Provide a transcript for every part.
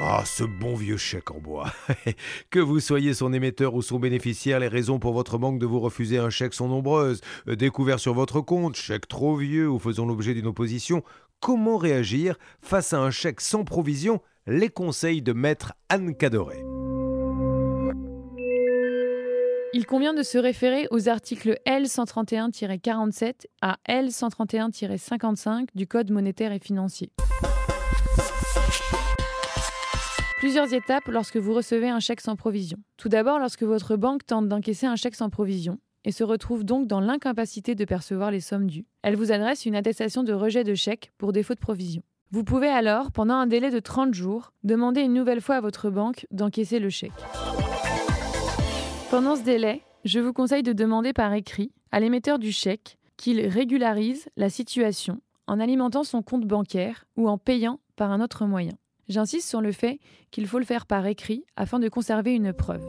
Ah, ce bon vieux chèque en bois. que vous soyez son émetteur ou son bénéficiaire, les raisons pour votre banque de vous refuser un chèque sont nombreuses. Euh, Découvert sur votre compte, chèque trop vieux ou faisant l'objet d'une opposition. Comment réagir face à un chèque sans provision? Les conseils de maître Anne Cadoret. Il convient de se référer aux articles L131-47 à L131-55 du Code monétaire et financier. Plusieurs étapes lorsque vous recevez un chèque sans provision. Tout d'abord, lorsque votre banque tente d'encaisser un chèque sans provision et se retrouve donc dans l'incapacité de percevoir les sommes dues, elle vous adresse une attestation de rejet de chèque pour défaut de provision. Vous pouvez alors, pendant un délai de 30 jours, demander une nouvelle fois à votre banque d'encaisser le chèque. Pendant ce délai, je vous conseille de demander par écrit à l'émetteur du chèque qu'il régularise la situation en alimentant son compte bancaire ou en payant par un autre moyen. J'insiste sur le fait qu'il faut le faire par écrit afin de conserver une preuve.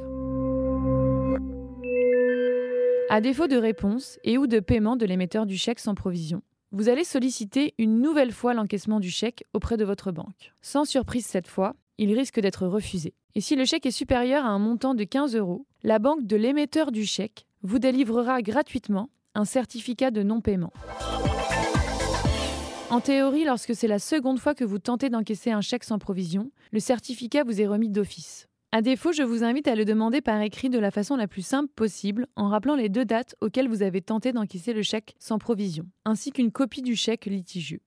À défaut de réponse et ou de paiement de l'émetteur du chèque sans provision, vous allez solliciter une nouvelle fois l'encaissement du chèque auprès de votre banque. Sans surprise cette fois, il risque d'être refusé. Et si le chèque est supérieur à un montant de 15 euros, la banque de l'émetteur du chèque vous délivrera gratuitement un certificat de non-paiement. En théorie, lorsque c'est la seconde fois que vous tentez d'encaisser un chèque sans provision, le certificat vous est remis d'office. À défaut, je vous invite à le demander par écrit de la façon la plus simple possible en rappelant les deux dates auxquelles vous avez tenté d'encaisser le chèque sans provision, ainsi qu'une copie du chèque litigieux.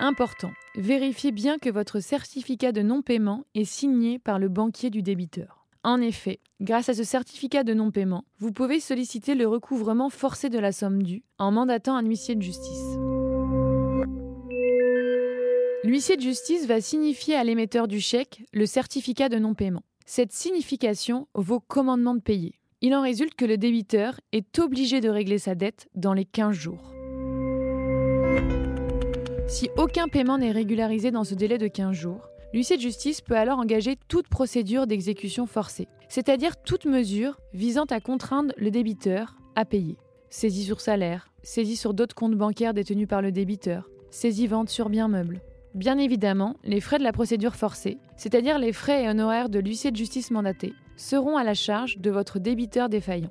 Important, vérifiez bien que votre certificat de non-paiement est signé par le banquier du débiteur. En effet, grâce à ce certificat de non-paiement, vous pouvez solliciter le recouvrement forcé de la somme due en mandatant un huissier de justice. L'huissier de justice va signifier à l'émetteur du chèque le certificat de non-paiement. Cette signification vaut commandement de payer. Il en résulte que le débiteur est obligé de régler sa dette dans les 15 jours. Si aucun paiement n'est régularisé dans ce délai de 15 jours, l'huissier de justice peut alors engager toute procédure d'exécution forcée, c'est-à-dire toute mesure visant à contraindre le débiteur à payer. Saisie sur salaire, saisie sur d'autres comptes bancaires détenus par le débiteur, saisie vente sur bien meuble. Bien évidemment, les frais de la procédure forcée, c'est-à-dire les frais et honoraires de l'huissier de justice mandaté, seront à la charge de votre débiteur défaillant.